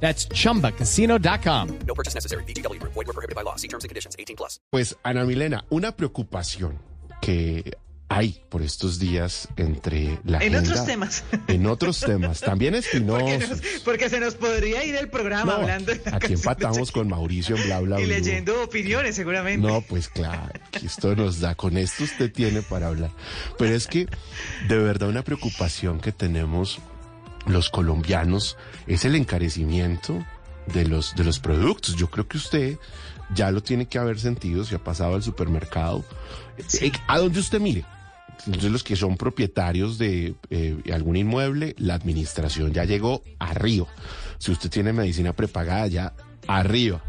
That's chumbacasino.com. No purchase necessary. BGW. Void were prohibited by law. See terms and conditions. 18 plus. Pues, Ana Milena, una preocupación que hay por estos días entre la En agenda- otros temas. En otros temas, también Porque, espinosos. nos- porque se nos podría ir el programa No, hablando de la aquí empatamos con Mauricio en bla bla y leyendo opiniones seguramente. No, pues claro, esto nos da, con esto usted tiene para hablar. Pero es que de verdad una preocupación que tenemos los colombianos es el encarecimiento de los, de los productos. Yo creo que usted ya lo tiene que haber sentido si ha pasado al supermercado. Eh, a donde usted mire. Entonces los que son propietarios de eh, algún inmueble, la administración ya llegó arriba. Si usted tiene medicina prepagada, ya arriba.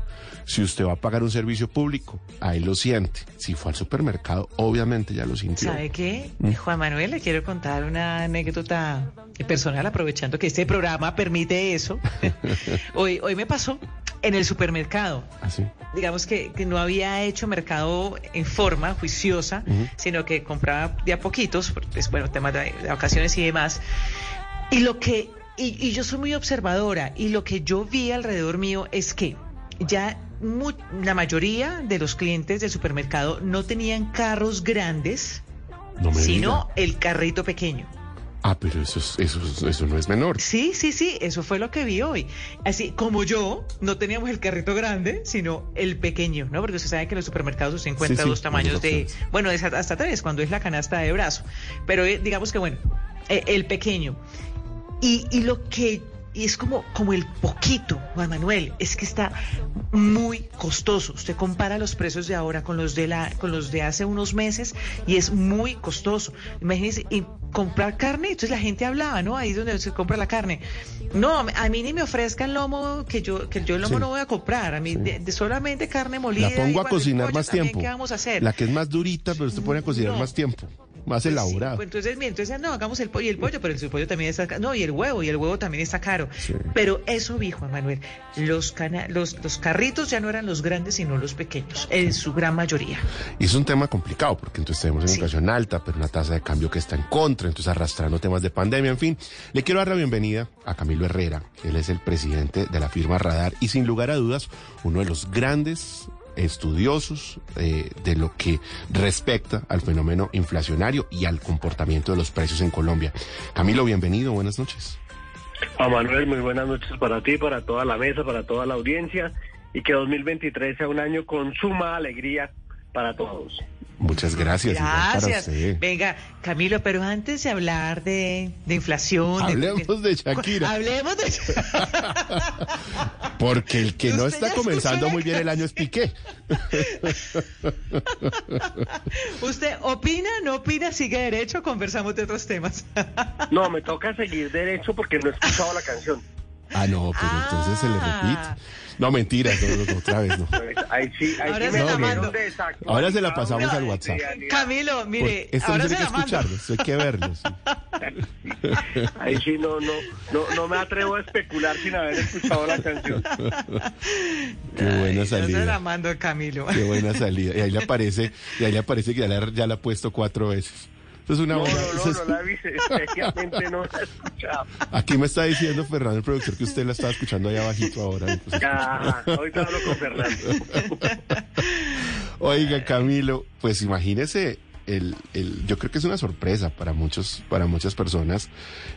Si usted va a pagar un servicio público, ahí lo siente. Si fue al supermercado, obviamente ya lo sintió. ¿Sabe qué? Mm. Juan Manuel, le quiero contar una anécdota personal, aprovechando que este programa permite eso. hoy, hoy me pasó en el supermercado. Así. Digamos que, que no había hecho mercado en forma juiciosa, sino que compraba de a poquitos, porque, es, bueno, temas de, de vacaciones y demás. Y lo que, y, y yo soy muy observadora, y lo que yo vi alrededor mío es que ya la mayoría de los clientes del supermercado no tenían carros grandes, No sino diga. el carrito pequeño. Ah, pero eso, es- eso, es- eso no es menor. Sí, sí, sí, eso fue lo que vi hoy. Así como yo, no teníamos el carrito grande, sino el pequeño, ¿no? Porque usted sabe que en los supermercados usted encuentra Sí, sí, dos tamaños de, bueno, es hasta tres, cuando es la canasta de brazo. Pero eh, digamos que, bueno, eh, el pequeño. Y, y lo que y es como, como el poquito, Juan Manuel, es que está muy costoso. Usted compara los precios de ahora con los de la, con los de hace unos meses y es muy costoso. Imagínense, y comprar carne, entonces la gente hablaba, ¿no? Ahí es donde se compra la carne. No, a mí ni me ofrezcan lomo, que yo, que yo el lomo Sí. no voy a comprar. A mí de, de solamente carne molida. La pongo a cocinar más tiempo. ¿Qué vamos a hacer? La que es más durita, pero usted pone a cocinar No. más tiempo. Más Pues sí, elaborada. pues entonces, entonces no, hagamos el pollo y el pollo, pero el pollo también está caro. No, y el huevo, y el huevo también está caro. Sí. Pero eso vi, Juan Manuel, los, cana los, los carritos ya no eran los grandes, sino los pequeños, en su gran mayoría. Y es un tema complicado, porque entonces tenemos una Sí. inflación alta, pero una tasa de cambio que está en contra, entonces arrastrando temas de pandemia, en fin. Le quiero dar la bienvenida a Camilo Herrera, él es el presidente de la firma Radar y sin lugar a dudas, uno de los grandes estudiosos eh, de lo que respecta al fenómeno inflacionario y al comportamiento de los precios en Colombia. Camilo, bienvenido, buenas noches. A Manuel, muy buenas noches para ti, para toda la mesa, para toda la audiencia y que 2023 sea un año con suma alegría para todos. Muchas gracias. igual para Gracias. usted. Venga, Camilo, pero antes de hablar de, de inflación... de- Hablemos de Shakira. Hablemos de... Porque el que no está comenzando muy bien el año es Piqué. ¿Usted opina, no opina, sigue derecho? Conversamos de otros temas. No, me toca seguir derecho porque no he escuchado la canción. Ah, no, pero entonces se le Ah. repite. No, mentira, no, no, otra vez no. Ahí sí, ahí Ahora sí me Ahora se la pasamos al WhatsApp. Camilo, mire, esto no ahora tiene se que la mando. escucharlo, esto hay que verlo. sí. Ahí sí no, no, no, no me atrevo a especular sin haber escuchado la canción. Qué buena Ay, yo se la salida. mando, Camilo. Qué buena salida. Y ahí le aparece, y ahí le aparece que ya la, ya la ha puesto cuatro veces. Es una No, no, no, es- no la vi, no la he escuchado. Aquí me está diciendo Fernando, el productor, que usted la estaba escuchando allá abajito ahora. Entonces, Ah, ahorita hablo con Fernando. Oiga, Camilo, pues imagínese, el, el, yo creo que es una sorpresa para muchos, para muchas personas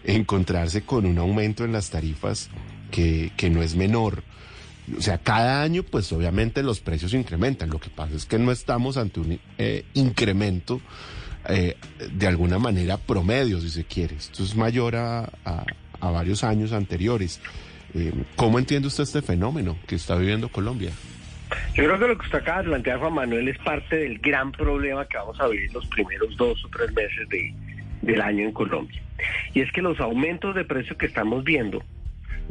encontrarse con un aumento en las tarifas que, que no es menor. O sea, cada año, pues obviamente los precios incrementan. Lo que pasa es que no estamos ante un eh, incremento eh, de alguna manera promedio, si se quiere. Esto es mayor a, a- varios años anteriores. Eh, ¿Cómo entiende usted este fenómeno que está viviendo Colombia? Yo creo que lo que usted acaba de plantear, Juan Manuel, es parte del gran problema que vamos a vivir los primeros dos o tres meses de, del año en Colombia. Y es que los aumentos de precios que estamos viendo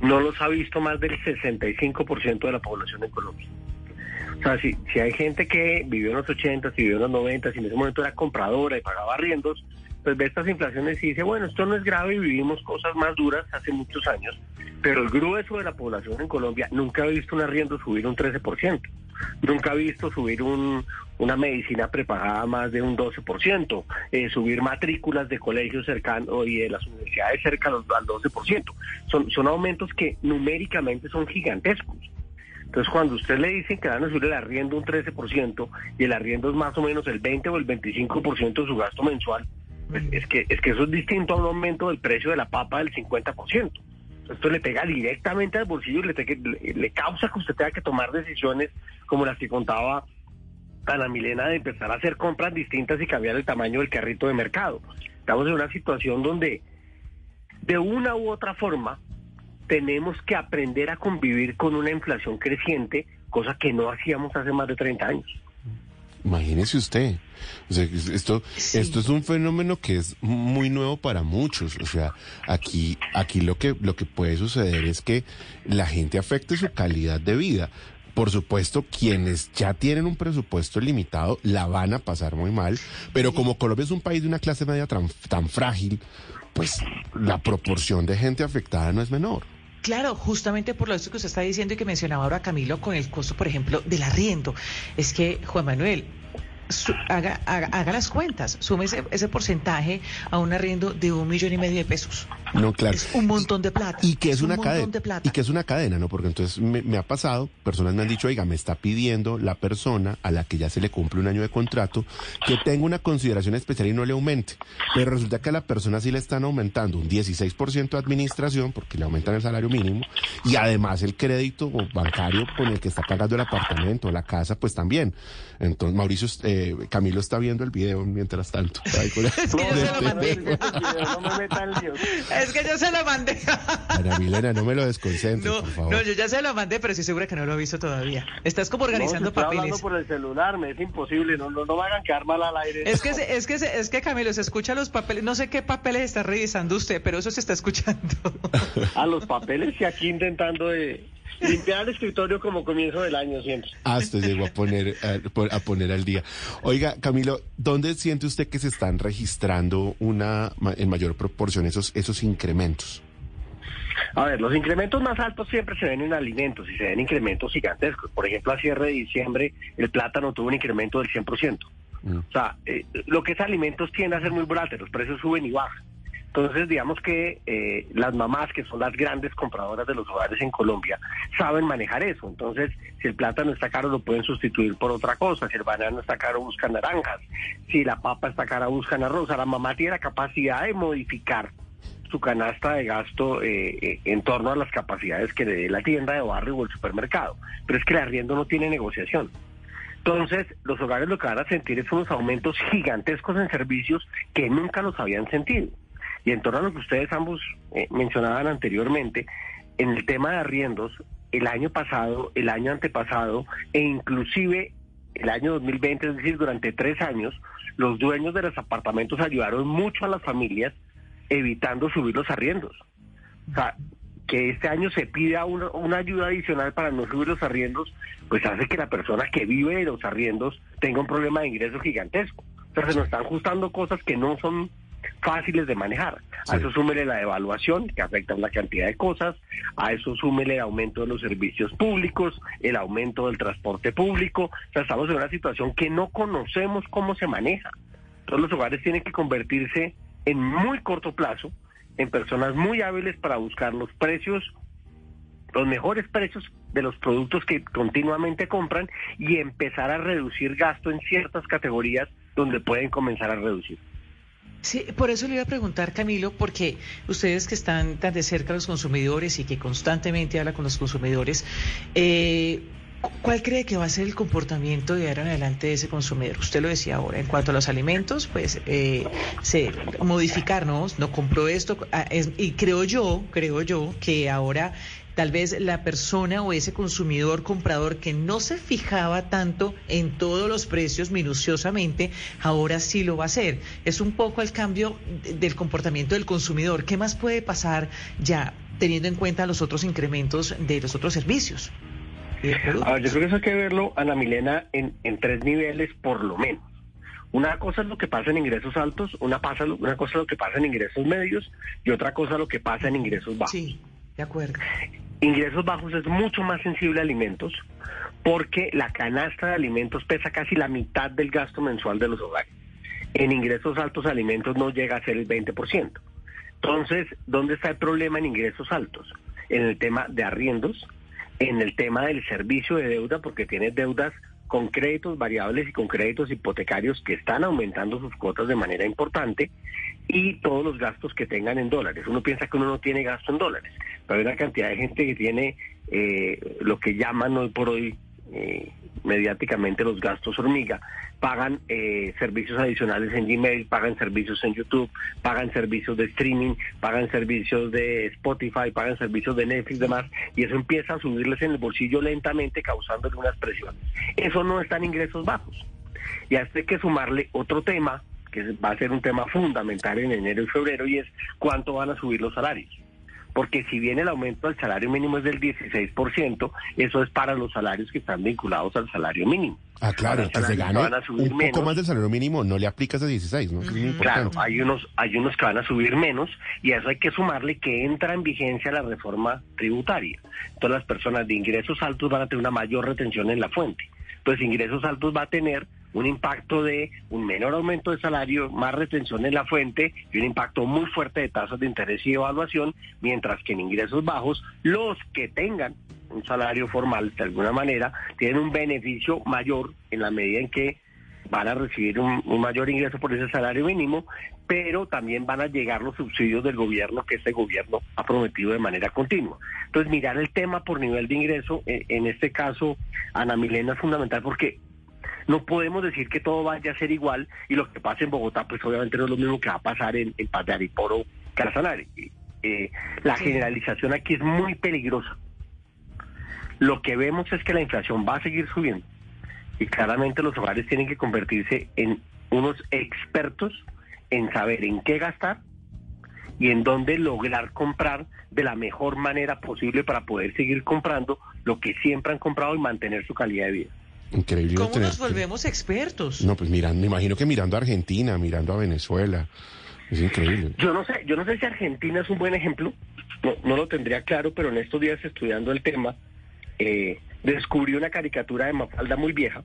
no los ha visto más del 65% de la población en Colombia. O sea, si, si hay gente que vivió en los 80, si vivió en los 90, si en ese momento era compradora y pagaba arriendos, pues ve estas inflaciones y dice, bueno, esto no es grave y vivimos cosas más duras hace muchos años, pero el grueso de la población en Colombia nunca ha visto un arriendo subir un 13%, nunca ha visto subir un, una medicina prepagada más de un 12%, eh, subir matrículas de colegios cercanos y de las universidades cerca al 12%. Son, son aumentos que numéricamente son gigantescos. Entonces, cuando usted le dicen que van a subir el arriendo un 13% y el arriendo es más o menos el 20 o el 25% de su gasto mensual, pues es que es que eso es distinto a un aumento del precio de la papa del 50%. Esto le pega directamente al bolsillo y le, le causa que usted tenga que tomar decisiones como las que contaba Ana Milena de empezar a hacer compras distintas y cambiar el tamaño del carrito de mercado. Estamos en una situación donde de una u otra forma tenemos que aprender a convivir con una inflación creciente, cosa que no hacíamos hace más de 30 años. Imagínese usted. O sea, es- esto, Sí. esto es un fenómeno que es muy nuevo para muchos. O sea, aquí, aquí lo que, lo que puede suceder es que la gente afecte su calidad de vida. Por supuesto, quienes ya tienen un presupuesto limitado la van a pasar muy mal, pero como Colombia es un país de una clase media tan, tan frágil, pues la proporción de gente afectada no es menor. Claro, justamente por lo que usted está diciendo y que mencionaba ahora Camilo con el costo, por ejemplo, del arriendo. Es que, Juan Manuel, su- haga, haga, haga las cuentas, sume ese, ese porcentaje a un arriendo de un millón y medio de pesos. No, claro. Es un montón de plata. Y que es, un una montón cadena. de plata. Y que es una cadena, ¿no? Porque entonces me, me ha pasado, personas me han dicho, oiga, me está pidiendo la persona a la que ya se le cumple un año de contrato que tenga una consideración especial y no le aumente. Pero resulta que a la persona sí le están aumentando un 16% de administración, porque le aumentan el salario mínimo, y además el crédito bancario con el que está pagando el apartamento, la casa, pues también. Entonces, Mauricio, eh, Camilo está viendo el video mientras tanto. Con Es que yo se lo mandé. No me metan líos. Es que yo se lo mandé. Ana Milena, no me lo desconcentres, No, por favor. no, yo ya se lo mandé, pero estoy segura que no lo he visto todavía. Estás como organizando No, si estoy papeles. hablando por el celular, me es imposible, no, no, no me hagan quedar mal al aire. Es que, se- es que, se- es que Camilo, se escucha los papeles. No sé qué papeles está revisando usted, pero eso se está escuchando. A los papeles y aquí intentando de limpiar el escritorio como comienzo del año siempre. Hasta llegó a poner, a, a poner al día. Oiga, Camilo, ¿dónde siente usted que se están registrando una en mayor proporción esos, esos incrementos? A ver, los incrementos más altos siempre se ven en alimentos y se ven incrementos gigantescos. Por ejemplo, a cierre de diciembre el plátano tuvo un incremento del 100%. Mm. O sea, eh, lo que es alimentos tiende a ser muy volátil, los precios suben y bajan. Entonces, digamos que eh, las mamás, que son las grandes compradoras de los hogares en Colombia, saben manejar eso. Entonces, si el plátano está caro, lo pueden sustituir por otra cosa. Si el banano está caro, buscan naranjas. Si la papa está cara, buscan arroz. La mamá tiene la capacidad de modificar su canasta de gasto eh, eh, en torno a las capacidades que le dé la tienda de barrio o el supermercado. Pero es que el arriendo no tiene negociación. Entonces, los hogares lo que van a sentir es unos aumentos gigantescos en servicios que nunca los habían sentido. Y en torno a lo que ustedes ambos eh, mencionaban anteriormente, en el tema de arriendos, el año pasado, el año antepasado e inclusive el año 2020, es decir, durante tres años, los dueños de los apartamentos ayudaron mucho a las familias evitando subir los arriendos. O sea, que este año se pida una, una ayuda adicional para no subir los arriendos, pues hace que la persona que vive de los arriendos tenga un problema de ingreso gigantesco. O sea, se nos están ajustando cosas que no son fáciles de manejar. A eso súmele la devaluación, que afecta una cantidad de cosas, a eso súmele el aumento de los servicios públicos, el aumento del transporte público. O sea, estamos en una situación que no conocemos cómo se maneja. Entonces los hogares tienen que convertirse en muy corto plazo en personas muy hábiles para buscar los precios, los mejores precios de los productos que continuamente compran y empezar a reducir gasto en ciertas categorías donde pueden comenzar a reducir. Sí, por eso le iba a preguntar, Camilo, porque ustedes que están tan de cerca a los consumidores y que constantemente hablan con los consumidores, eh, cu- ¿cuál cree que va a ser el comportamiento de ahora en adelante de ese consumidor? Usted lo decía ahora, en cuanto a los alimentos, pues eh, se modificar, ¿no? No compró esto, ah, es- y creo yo, creo yo que ahora tal vez la persona o ese consumidor comprador que no se fijaba tanto en todos los precios minuciosamente, ahora sí lo va a hacer. Es un poco el cambio de- del comportamiento del consumidor. ¿Qué más puede pasar ya teniendo en cuenta los otros incrementos de los otros servicios? A ver, yo creo que eso hay que verlo, Ana Milena, en, en tres niveles por lo menos. Una cosa es lo que pasa en ingresos altos, una, pasa, una cosa es lo que pasa en ingresos medios y otra cosa es lo que pasa en ingresos bajos. Sí, de acuerdo. Ingresos bajos es mucho más sensible a alimentos porque la canasta de alimentos pesa casi la mitad del gasto mensual de los hogares. En ingresos altos alimentos no llega a ser el 20%. Entonces, ¿dónde está el problema en ingresos altos? En el tema de arriendos, en el tema del servicio de deuda, porque tienes deudas con créditos variables y con créditos hipotecarios que están aumentando sus cuotas de manera importante y todos los gastos que tengan en dólares. Uno piensa que uno no tiene gasto en dólares, pero hay una cantidad de gente que tiene eh, lo que llaman hoy por hoy eh, mediáticamente los gastos hormiga, pagan eh, servicios adicionales en Gmail, pagan servicios en YouTube, pagan servicios de streaming, pagan servicios de Spotify, pagan servicios de Netflix y demás, y eso empieza a subirles en el bolsillo lentamente, causándole unas presiones. Eso no está en ingresos bajos. Y a esto hay que sumarle otro tema, que va a ser un tema fundamental en enero y febrero, y es cuánto van a subir los salarios porque si bien el aumento del salario mínimo es del 16%, eso es para los salarios que están vinculados al salario mínimo. Ah, claro, que se salarios gane van a subir un poco más del salario mínimo no le aplica ese 16, ¿no? Eso es muy Claro, importante. hay unos, hay unos que van a subir menos y a eso hay que sumarle que entra en vigencia la reforma tributaria. Entonces las personas de ingresos altos van a tener una mayor retención en la fuente. Entonces ingresos altos va a tener un impacto de un menor aumento de salario, más retención en la fuente y un impacto muy fuerte de tasas de interés y evaluación, mientras que en ingresos bajos los que tengan un salario formal de alguna manera tienen un beneficio mayor en la medida en que van a recibir un, mayor ingreso por ese salario mínimo, pero también van a llegar los subsidios del gobierno que este gobierno ha prometido de manera continua. Entonces, mirar el tema por nivel de ingreso, eh, en este caso, Ana Milena, es fundamental porque no podemos decir que todo vaya a ser igual y lo que pasa en Bogotá, pues obviamente no es lo mismo que va a pasar en, en Paz de Ariporo, Casanare. Eh, la generalización aquí es muy peligrosa. Lo que vemos es que la inflación va a seguir subiendo y claramente los hogares tienen que convertirse en unos expertos en saber en qué gastar y en dónde lograr comprar de la mejor manera posible para poder seguir comprando lo que siempre han comprado y mantener su calidad de vida. Increíble. ¿Cómo tener- nos volvemos expertos? No, pues mirando, me imagino que mirando a Argentina, mirando a Venezuela. Es increíble. Yo no sé, yo no sé si Argentina es un buen ejemplo, no, no lo tendría claro, pero en estos días estudiando el tema, eh, descubrí una caricatura de Mafalda muy vieja,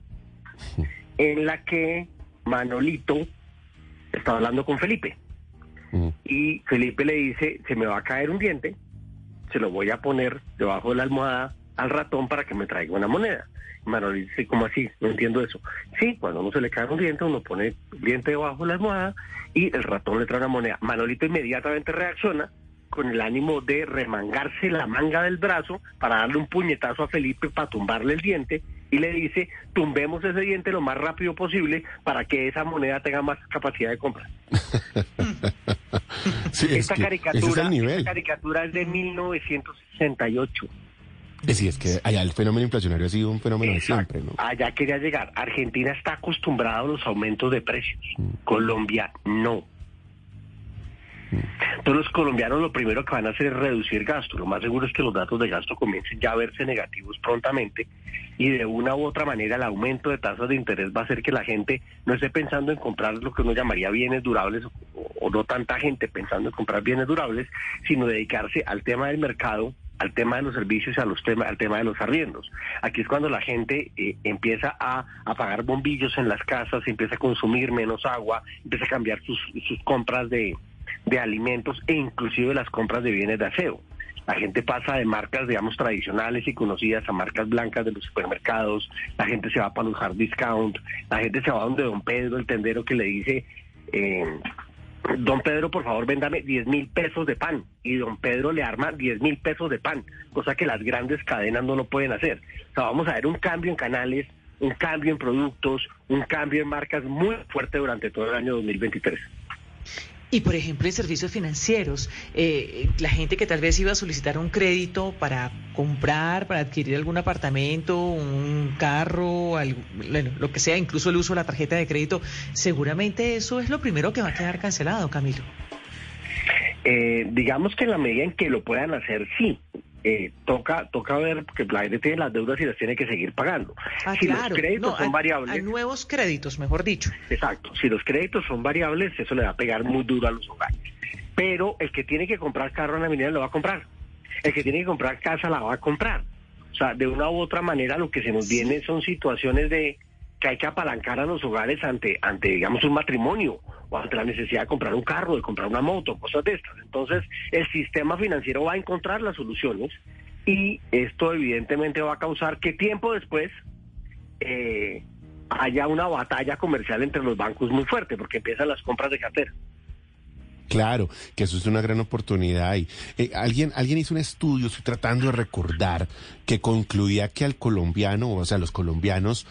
en la que Manolito está hablando con Felipe. Mm. Y Felipe le dice, se me va a caer un diente, se lo voy a poner debajo de la almohada al ratón para que me traiga una moneda. Manolito dice, ¿cómo así? No entiendo eso. Sí, cuando uno se le cae un diente, uno pone el diente debajo de la almohada y el ratón le trae una moneda. Manolito inmediatamente reacciona con el ánimo de remangarse la manga del brazo para darle un puñetazo a Felipe para tumbarle el diente y le dice, tumbemos ese diente lo más rápido posible para que esa moneda tenga más capacidad de compra. Sí, es Esta que caricatura, ese es el esta nivel. caricatura es de 1968. Sí, es que allá el fenómeno inflacionario ha sido un fenómeno de siempre, ¿no? Allá quería llegar. Argentina está acostumbrada a los aumentos de precios. Mm. Colombia no. Entonces los colombianos lo primero que van a hacer es reducir gasto. Lo más seguro es que los datos de gasto comiencen ya a verse negativos prontamente y de una u otra manera el aumento de tasas de interés va a hacer que la gente no esté pensando en comprar lo que uno llamaría bienes durables o, o no tanta gente pensando en comprar bienes durables, sino dedicarse al tema del mercado al tema de los servicios y a los temas, al tema de los arriendos. Aquí es cuando la gente eh, empieza a apagar bombillos en las casas, empieza a consumir menos agua, empieza a cambiar sus, compras de, de alimentos e inclusive las compras de bienes de aseo. La gente pasa de marcas, digamos, tradicionales y conocidas a marcas blancas de los supermercados, la gente se va para los hard discount, la gente se va donde don Pedro, el tendero, que le dice, eh, don Pedro, por favor, véndame 10 mil pesos de pan. Y don Pedro le arma 10 mil pesos de pan, cosa que las grandes cadenas no lo pueden hacer. O sea, vamos a ver un cambio en canales, un cambio en productos, un cambio en marcas muy fuerte durante todo el año 2023. Y por ejemplo, en servicios financieros, eh, la gente que tal vez iba a solicitar un crédito para comprar, para adquirir algún apartamento, un carro, bueno, lo que sea, incluso el uso de la tarjeta de crédito, seguramente eso es lo primero que va a quedar cancelado, Camilo. Eh, digamos que en la medida en que lo puedan hacer, sí. Eh, toca toca ver que la gente tiene las deudas y las tiene que seguir pagando. Ah, si claro. los créditos No, son variables, Hay nuevos créditos, mejor dicho. exacto, si los créditos son variables, eso le va a pegar muy duro a los hogares. Pero el que tiene que comprar carro en la milenia lo va a comprar. El que tiene que comprar casa la va a comprar. O sea, de una u otra manera lo que se nos viene son situaciones de que hay que apalancar a los hogares ante, ante digamos, un matrimonio ante la necesidad de comprar un carro, de comprar una moto, cosas de estas. Entonces, el sistema financiero va a encontrar las soluciones y esto evidentemente va a causar que tiempo después eh, haya una batalla comercial entre los bancos muy fuerte, porque empiezan las compras de cartera. Claro, que eso es una gran oportunidad. Y, eh, alguien, alguien hizo un estudio, estoy tratando de recordar, que concluía que al colombiano, o sea, a los colombianos,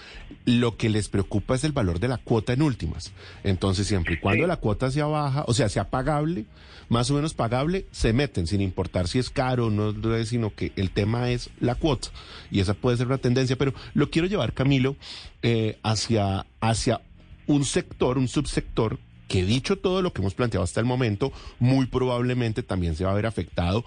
lo que les preocupa es el valor de la cuota en últimas. Entonces, siempre y cuando la cuota sea baja, o sea, sea pagable, más o menos pagable, se meten, sin importar si es caro o no, sino que el tema es la cuota. Y esa puede ser una tendencia. Pero lo quiero llevar, Camilo, eh, hacia, hacia un sector, un subsector que dicho todo lo que hemos planteado hasta el momento, muy probablemente también se va a ver afectado,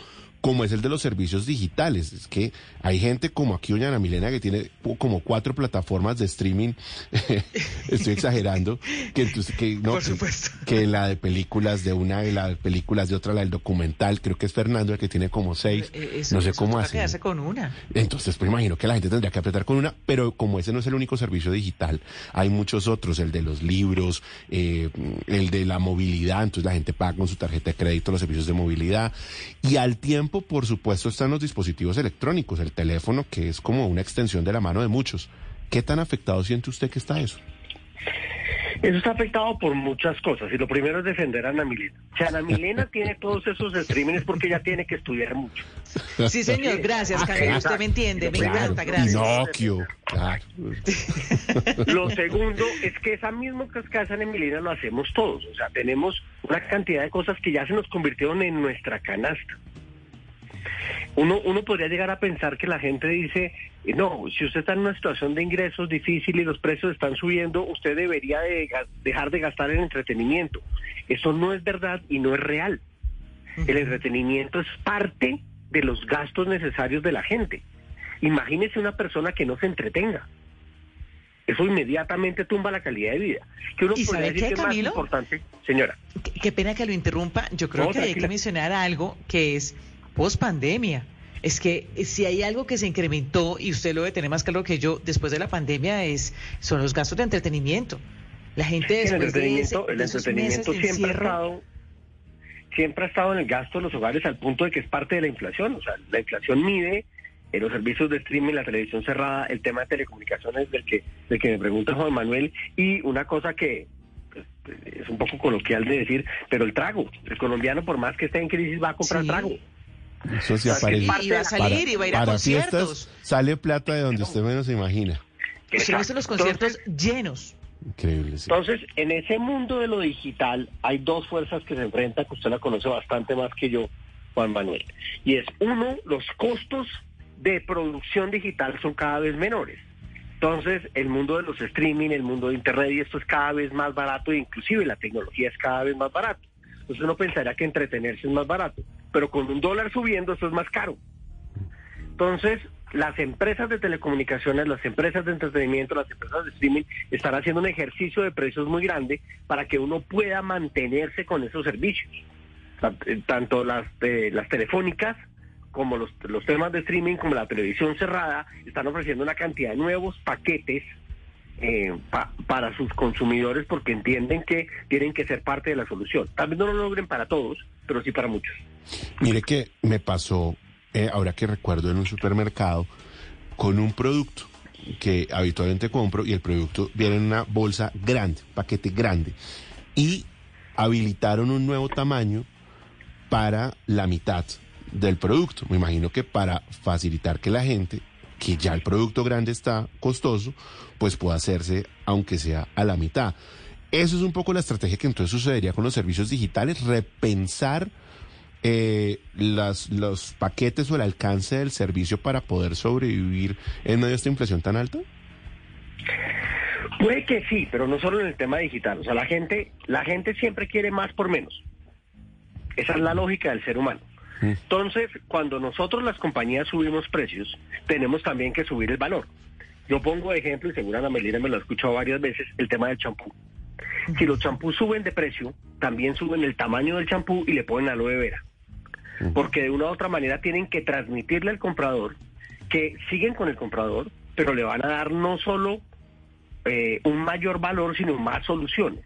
como es el de los servicios digitales. Es que hay gente como aquí, doña Ana Milena, que tiene como cuatro plataformas de streaming, estoy exagerando, que, entonces, que, no, Por supuesto. que la de películas de una, y la de películas de otra, la del documental, creo que es Fernando el que tiene como seis, Eh, eso- no sé eso cómo hace. quedarse con una. Entonces, pues imagino que la gente tendría que apretar con una, pero como ese no es el único servicio digital, hay muchos otros, el de los libros, eh, el de la movilidad, entonces la gente paga con su tarjeta de crédito los servicios de movilidad. Y al tiempo, por supuesto, están los dispositivos electrónicos, el teléfono, que es como una extensión de la mano de muchos. ¿Qué tan afectado siente usted que está eso? Eso está afectado por muchas cosas y lo primero es defender a Ana Milena. Si Ana Milena tiene todos esos streamings porque ella tiene que estudiar mucho. Sí, señor, gracias, Camilo. Usted me entiende, me Claro, encanta, gracias. Pinocchio, claro. Lo segundo es que esa misma cascada en Milena lo hacemos todos. O sea, tenemos una cantidad de cosas que ya se nos convirtieron en nuestra canasta. Uno, uno podría llegar a pensar que la gente dice, eh, no, si usted está en una situación de ingresos difícil y los precios están subiendo, usted debería de dejar de gastar en entretenimiento. Eso no es verdad y no es real. El entretenimiento es parte de los gastos necesarios de la gente. Imagínese una persona que no se entretenga. Eso inmediatamente tumba la calidad de vida. Que uno ¿Y sabe decir qué, que es más Camilo? importante, señora. Qué, qué pena que lo interrumpa. Yo creo No, que hay que mencionar algo que es post pandemia. Es que eh, si hay algo que se incrementó, y usted lo debe tener más claro que yo, después de la pandemia, es son los gastos de entretenimiento. La gente el después de, ese, entretenimiento, el de esos meses entretenimiento de siempre ha estado siempre ha estado en el gasto de los hogares al punto de que es parte de la inflación. O sea, la inflación mide en los servicios de streaming, la televisión cerrada, el tema de telecomunicaciones del que, del que me pregunta Juan Manuel, y una cosa que pues, es un poco coloquial de decir, pero el trago. El colombiano, por más que esté en crisis, va a comprar Sí. trago. Eso sí aparece. Y va a salir, y va a ir a para conciertos. fiestas sale plata de donde usted menos se imagina. Visto Exacto. los conciertos llenos. Increíble, sí. Entonces, en ese mundo de lo digital hay dos fuerzas que se enfrentan, que usted la conoce bastante más que yo, Juan Manuel. Y es uno, los costos de producción digital son cada vez menores. Entonces, el mundo de los streaming, el mundo de internet y esto es cada vez más barato, e inclusive la tecnología es cada vez más barato. Entonces uno pensaría que entretenerse es más barato, pero con un dólar subiendo esto es más caro. Entonces, las empresas de telecomunicaciones, las empresas de entretenimiento, las empresas de streaming están haciendo un ejercicio de precios muy grande para que uno pueda mantenerse con esos servicios. Eh, Tanto las, eh, las telefónicas como los, los temas de streaming, como la televisión cerrada, están ofreciendo una cantidad de nuevos paquetes eh, pa- para sus consumidores porque entienden que tienen que ser parte de la solución. Tal vez no lo logren para todos, pero sí para muchos. Mire que me pasó, eh, ahora que recuerdo, en un supermercado, con un producto que habitualmente compro y el producto viene en una bolsa grande, paquete grande, y habilitaron un nuevo tamaño para la mitad del producto. Me imagino que para facilitar que la gente, que ya el producto grande está costoso, pues pueda hacerse aunque sea a la mitad. Eso es un poco la estrategia que entonces sucedería con los servicios digitales, repensar eh, las, los paquetes o el alcance del servicio para poder sobrevivir en medio de esta inflación tan alta? Puede que sí, pero no solo en el tema digital. O sea, la gente, la gente siempre quiere más por menos. Esa es la lógica del ser humano. Entonces, cuando nosotros las compañías subimos precios, tenemos también que subir el valor. Yo pongo de ejemplo, y seguro Ana Melina me lo ha escuchado varias veces, el tema del champú. Si los champús suben de precio, también suben el tamaño del champú y le ponen aloe vera. Porque de una u otra manera tienen que transmitirle al comprador que siguen con el comprador, pero le van a dar no solo eh, un mayor valor, sino más soluciones.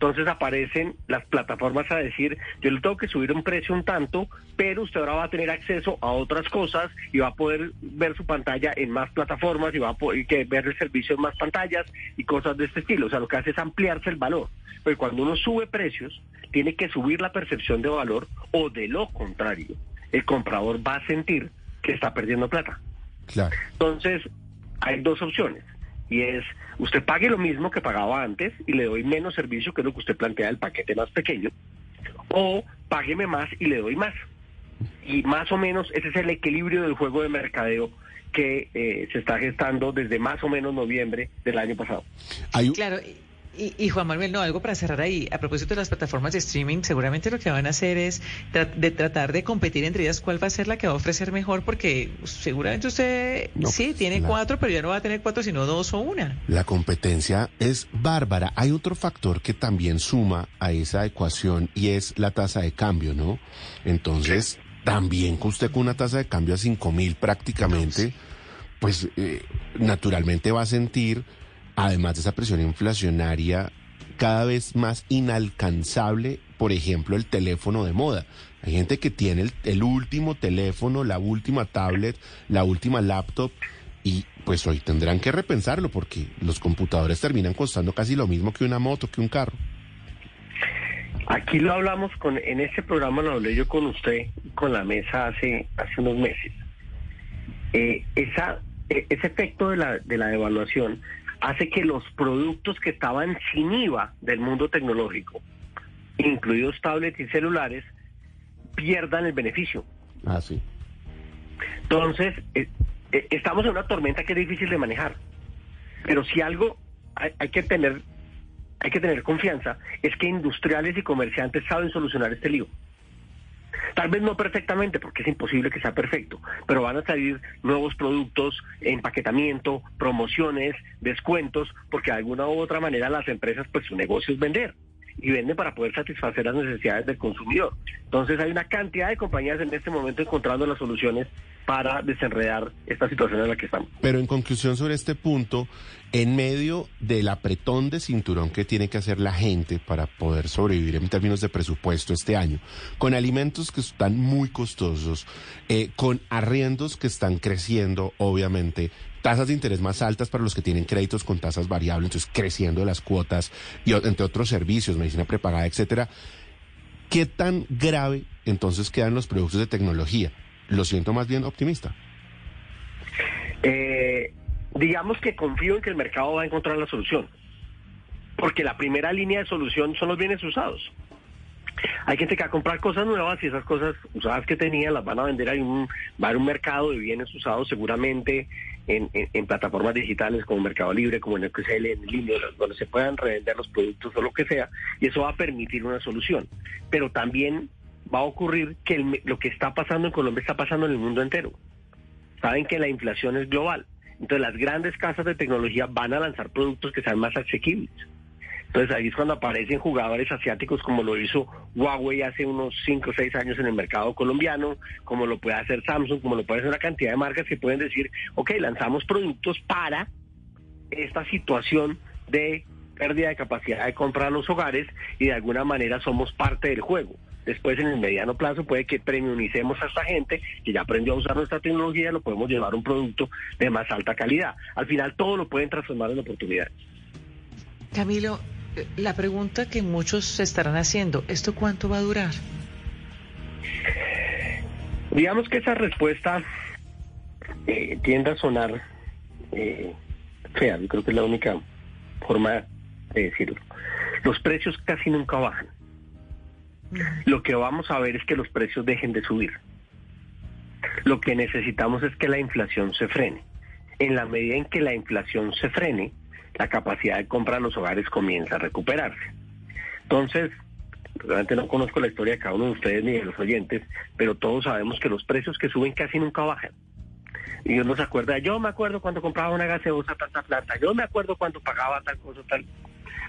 Entonces aparecen las plataformas a decir, yo le tengo que subir un precio un tanto, pero usted ahora va a tener acceso a otras cosas y va a poder ver su pantalla en más plataformas y va a poder que ver el servicio en más pantallas y cosas de este estilo. O sea, lo que hace es ampliarse el valor. Pero cuando uno sube precios, tiene que subir la percepción de valor o de lo contrario, el comprador va a sentir que está perdiendo plata. Claro. Entonces, hay dos opciones. Y es, usted pague lo mismo que pagaba antes y le doy menos servicio, que es lo que usted plantea del paquete más pequeño, o págueme más y le doy más. Y más o menos ese es el equilibrio del juego de mercadeo que eh, se está gestando desde más o menos noviembre del año pasado. Hay un- Claro, y, y Juan Manuel, no, algo para cerrar ahí. A propósito de las plataformas de streaming, seguramente lo que van a hacer es tra- de tratar de competir entre ellas cuál va a ser la que va a ofrecer mejor, porque seguramente usted No, sí pues, tiene la- cuatro, pero ya no va a tener cuatro, sino dos o una. La competencia es bárbara. Hay otro factor que también suma a esa ecuación y es la tasa de cambio, ¿no? Entonces, también usted con una tasa de cambio a cinco mil prácticamente, pues eh, naturalmente va a sentir, además de esa presión inflacionaria, cada vez más inalcanzable, por ejemplo, el teléfono de moda. Hay gente que tiene el, último teléfono, la última tablet, la última laptop y pues hoy tendrán que repensarlo porque los computadores terminan costando casi lo mismo que una moto, que un carro. Aquí lo hablamos con, en este programa lo hablé yo con usted, con la mesa hace, hace unos meses. Eh, esa, eh, ese efecto de la, de la devaluación hace que los productos que estaban sin IVA del mundo tecnológico, incluidos tablets y celulares, pierdan el beneficio. Ah, sí. Entonces, eh, eh, estamos en una tormenta que es difícil de manejar. Pero si algo hay, hay que tener hay que tener confianza es que industriales y comerciantes saben solucionar este lío. Tal vez no perfectamente, porque es imposible que sea perfecto, pero van a salir nuevos productos, empaquetamiento, promociones, descuentos, porque de alguna u otra manera las empresas, pues su negocio es vender y venden para poder satisfacer las necesidades del consumidor. Entonces hay una cantidad de compañías en este momento encontrando las soluciones para desenredar esta situación en la que estamos. Pero en conclusión sobre este punto, en medio del apretón de cinturón que tiene que hacer la gente para poder sobrevivir en términos de presupuesto este año, con alimentos que están muy costosos, eh, con arriendos que están creciendo, obviamente, tasas de interés más altas para los que tienen créditos con tasas variables, entonces creciendo las cuotas y entre otros servicios, medicina prepagada, etcétera. ¿Qué tan grave entonces quedan los productos de tecnología? Lo siento más bien optimista. Eh, digamos que confío en que el mercado va a encontrar la solución, porque la primera línea de solución son los bienes usados. Hay gente que va a comprar cosas nuevas y esas cosas usadas que tenía las van a vender. Hay un, va a haber un mercado de bienes usados seguramente en, en- plataformas digitales como Mercado Libre, como en XL, en línea, donde se puedan revender los productos o lo que sea, y eso va a permitir una solución. Pero también va a ocurrir que el lo que está pasando en Colombia está pasando en el mundo entero saben que la inflación es global. Entonces las grandes casas de tecnología van a lanzar productos que sean más asequibles. Entonces ahí es cuando aparecen jugadores asiáticos como lo hizo Huawei hace unos 5 o 6 años en el mercado colombiano, como lo puede hacer Samsung, como lo puede hacer una cantidad de marcas que pueden decir, ok, lanzamos productos para esta situación de pérdida de capacidad de compra a los hogares y de alguna manera somos parte del juego. Después, en el mediano plazo, puede que premiumicemos a esta gente que ya aprendió a usar nuestra tecnología, lo podemos llevar a un producto de más alta calidad. Al final, todo lo pueden transformar en oportunidades. Camilo, eh, la pregunta que muchos se estarán haciendo, ¿esto cuánto va a durar? Digamos que esa respuesta eh, tiende a sonar eh, fea, yo creo que es la única forma de decirlo. Los precios casi nunca bajan. Lo que vamos a ver es que los precios dejen de subir. Lo que necesitamos es que la inflación se frene. En la medida en que la inflación se frene, la capacidad de compra de los hogares comienza a recuperarse. Entonces, Realmente no conozco la historia de cada uno de ustedes ni de los oyentes, pero todos sabemos que los precios que suben casi nunca bajan. Y uno se acuerda, yo me acuerdo cuando compraba una gaseosa tanta plata, yo me acuerdo cuando pagaba tal cosa, tal.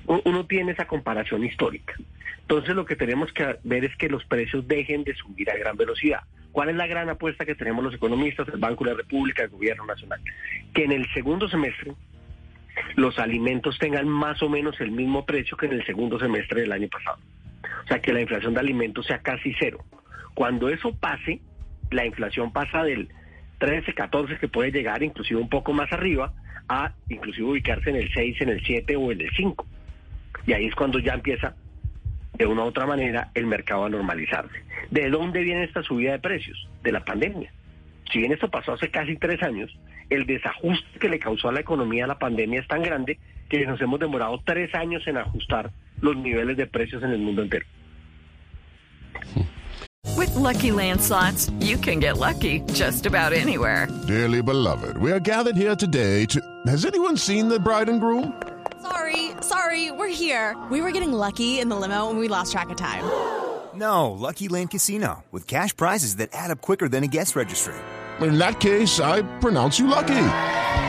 Uno tiene esa comparación histórica. Entonces lo que tenemos que ver es que los precios dejen de subir a gran velocidad. ¿Cuál es la gran apuesta que tenemos los economistas, el Banco de la República, el Gobierno Nacional? Que en el segundo semestre los alimentos tengan más o menos el mismo precio que en el segundo semestre del año pasado. O sea, que la inflación de alimentos sea casi cero. Cuando eso pase, la inflación pasa del 13, 14 que puede llegar inclusive un poco más arriba a inclusive ubicarse en el 6, en el 7 o en el 5. Y ahí es cuando ya empieza de una u otra manera el mercado a normalizarse. ¿De dónde viene esta subida de precios? De la pandemia. Si bien esto pasó hace casi tres años, el desajuste que le causó a la economía la pandemia es tan grande que nos hemos demorado tres años en ajustar los niveles de precios en el mundo entero. With Lucky Land slots, you can get lucky just about anywhere. Dearly beloved, we are gathered here today to. Has anyone seen the bride and groom? Sorry, sorry, we're here. We were getting lucky in the limo and we lost track of time. No, Lucky Land Casino, with cash prizes that add up quicker than a guest registry. In that case, I pronounce you lucky.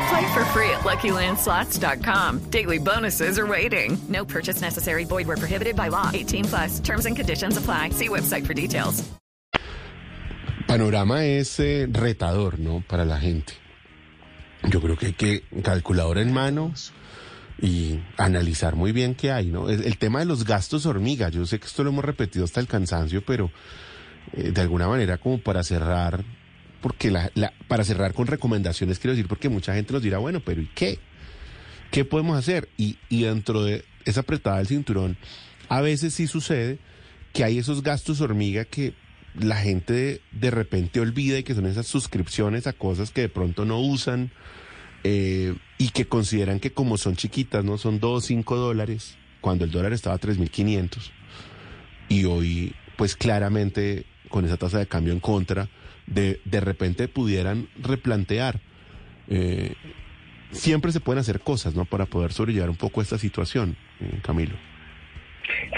Play for free at LuckyLandSlots.com. Daily bonuses are waiting. No purchase necessary. Void where prohibited by law. 18 plus. Terms and conditions apply. See website for details. Panorama es eh, retador, ¿no? Para la gente. Yo creo que hay que calculadora en mano y analizar muy bien qué hay, ¿no? El, tema de los gastos hormiga, yo sé que esto lo hemos repetido hasta el cansancio, pero eh, de alguna manera como para cerrar, porque la, la- para cerrar con recomendaciones quiero decir, porque mucha gente nos dirá, bueno, pero ¿y qué? ¿Qué podemos hacer? Y, y dentro de esa apretada del cinturón, a veces sí sucede que hay esos gastos hormiga que la gente de, de repente olvida y que son esas suscripciones a cosas que de pronto no usan eh, y que consideran que como son chiquitas, ¿no? Son 2, 5 dólares, cuando el dólar estaba a 3.500 y hoy pues claramente con esa tasa de cambio en contra, de, de repente pudieran replantear. eh, siempre se pueden hacer cosas, ¿no? Para poder sobrellevar un poco esta situación, eh, Camilo.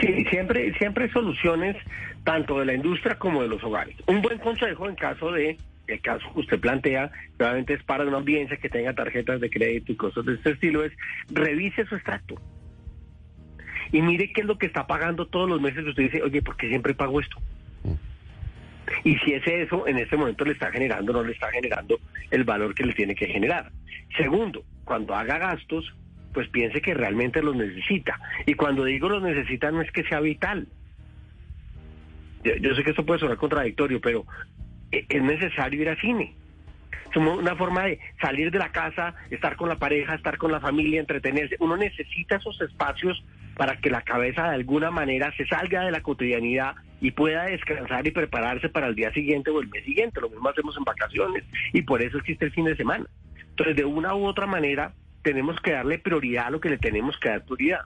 Sí, siempre, siempre soluciones tanto de la industria como de los hogares. Un buen consejo en caso de, el caso que usted plantea, realmente es para una audiencia que tenga tarjetas de crédito y cosas de este estilo, es revise su extracto. Y mire qué es lo que está pagando todos los meses. Usted dice, oye, ¿por qué siempre pago esto? Y si es eso, en este momento le está generando o no le está generando el valor que le tiene que generar. Segundo, cuando haga gastos, pues piense que realmente los necesita. Y cuando digo los necesita no es que sea vital. Yo, yo sé que esto puede sonar contradictorio, pero es necesario ir al cine. Es una forma de salir de la casa, estar con la pareja, estar con la familia, entretenerse. Uno necesita esos espacios para que la cabeza de alguna manera se salga de la cotidianidad y pueda descansar y prepararse para el día siguiente o el mes siguiente. Lo mismo hacemos en vacaciones y por eso existe el fin de semana. Entonces, de una u otra manera, tenemos que darle prioridad a lo que le tenemos que dar prioridad.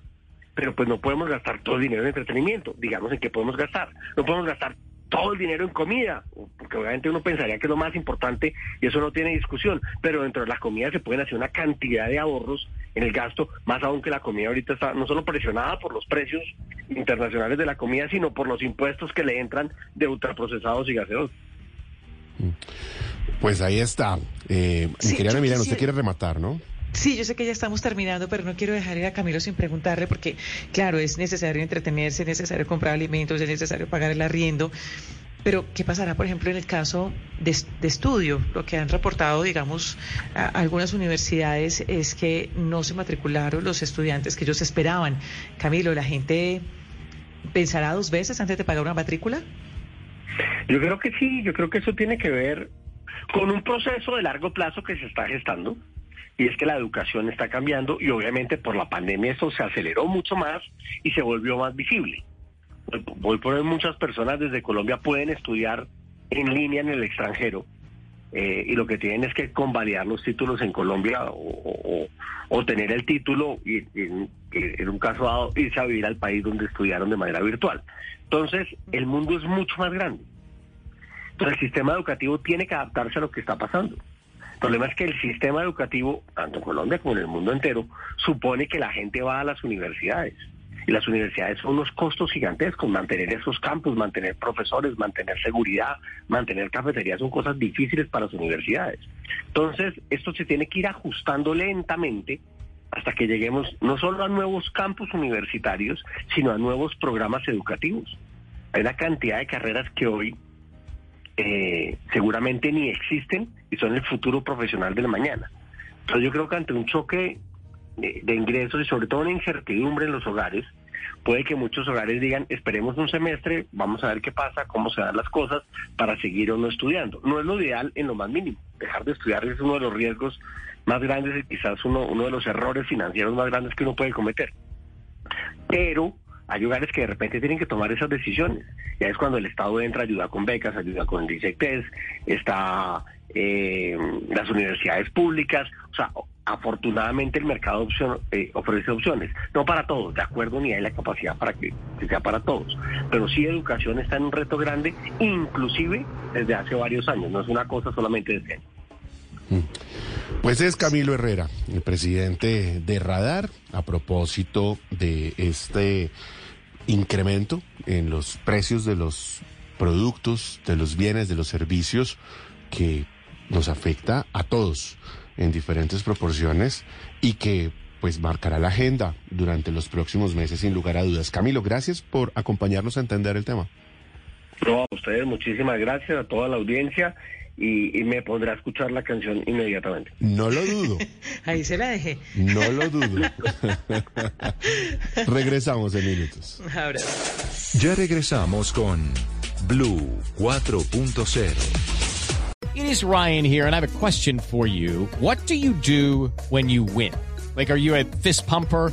Pero pues no podemos gastar todo el dinero en entretenimiento. Digamos en qué podemos gastar. No podemos gastar todo el dinero en comida, porque obviamente uno pensaría que es lo más importante y eso no tiene discusión, pero dentro de la comida se pueden hacer una cantidad de ahorros en el gasto, más aún que la comida ahorita está no solo presionada por los precios internacionales de la comida, sino por los impuestos que le entran de ultraprocesados y gaseosos. Pues ahí está. Eh, mi Sí, Emiliano, usted quiere rematar, ¿no? Sí, yo sé que ya estamos terminando, pero no quiero dejar ir a Camilo sin preguntarle, porque, claro, es necesario entretenerse, es necesario comprar alimentos, es necesario pagar el arriendo. Pero, ¿qué pasará, por ejemplo, en el caso de, estudio? Lo que han reportado, digamos, algunas universidades es que no se matricularon los estudiantes que ellos esperaban. Camilo, ¿la gente pensará dos veces antes de pagar una matrícula? Yo creo que sí, yo creo que eso tiene que ver con un proceso de largo plazo que se está gestando y es que la educación está cambiando y obviamente por la pandemia eso se aceleró mucho más y se volvió más visible. Hoy por hoy muchas personas desde Colombia pueden estudiar en línea en el extranjero eh, y lo que tienen es que convalidar los títulos en Colombia o, o- tener el título y en un caso dado irse a vivir al país donde estudiaron de manera virtual. Entonces el mundo es mucho más grande. Entonces el sistema educativo tiene que adaptarse a lo que está pasando. El problema es que el sistema educativo, tanto en Colombia como en el mundo entero, supone que la gente va a las universidades. Y las universidades son unos costos gigantescos. Mantener esos campus, mantener profesores, mantener seguridad, mantener cafeterías son cosas difíciles para las universidades. Entonces, esto se tiene que ir ajustando lentamente hasta que lleguemos no solo a nuevos campus universitarios, sino a nuevos programas educativos. Hay una cantidad de carreras que hoy eh, seguramente ni existen y son el futuro profesional de la mañana. Entonces yo creo que ante un choque de, de ingresos y sobre todo una incertidumbre en los hogares, puede que muchos hogares digan, esperemos un semestre, vamos a ver qué pasa, cómo se dan las cosas para seguir o no estudiando. No es lo ideal en lo más mínimo. Dejar de estudiar es uno de los riesgos más grandes y quizás uno, uno de los errores financieros más grandes que uno puede cometer. Pero hay hogares que de repente tienen que tomar esas decisiones. Ya es cuando el Estado entra, ayuda con becas, ayuda con DICECTES, está eh, las universidades públicas. O sea, afortunadamente el mercado eh, ofrece opciones. No para todos, de acuerdo, ni hay la capacidad para que, que sea para todos. Pero sí educación está en un reto grande, inclusive desde hace varios años. No es una cosa solamente de este año. Pues es Camilo Herrera, el presidente de Radar, a propósito de este incremento en los precios de los productos, de los bienes, de los servicios que nos afecta a todos en diferentes proporciones y que pues marcará la agenda durante los próximos meses sin lugar a dudas. Camilo, gracias por acompañarnos a entender el tema. No, a ustedes muchísimas gracias, a toda la audiencia y, y me pondré a escuchar la canción inmediatamente. No lo dudo, Ahí se la dejé. no lo dudo. Regresamos en minutos. Ahora. Ya regresamos con Blue 4.0. It is Ryan here, and I have a question for you. What do you do when you win? Like, are you a fist pumper?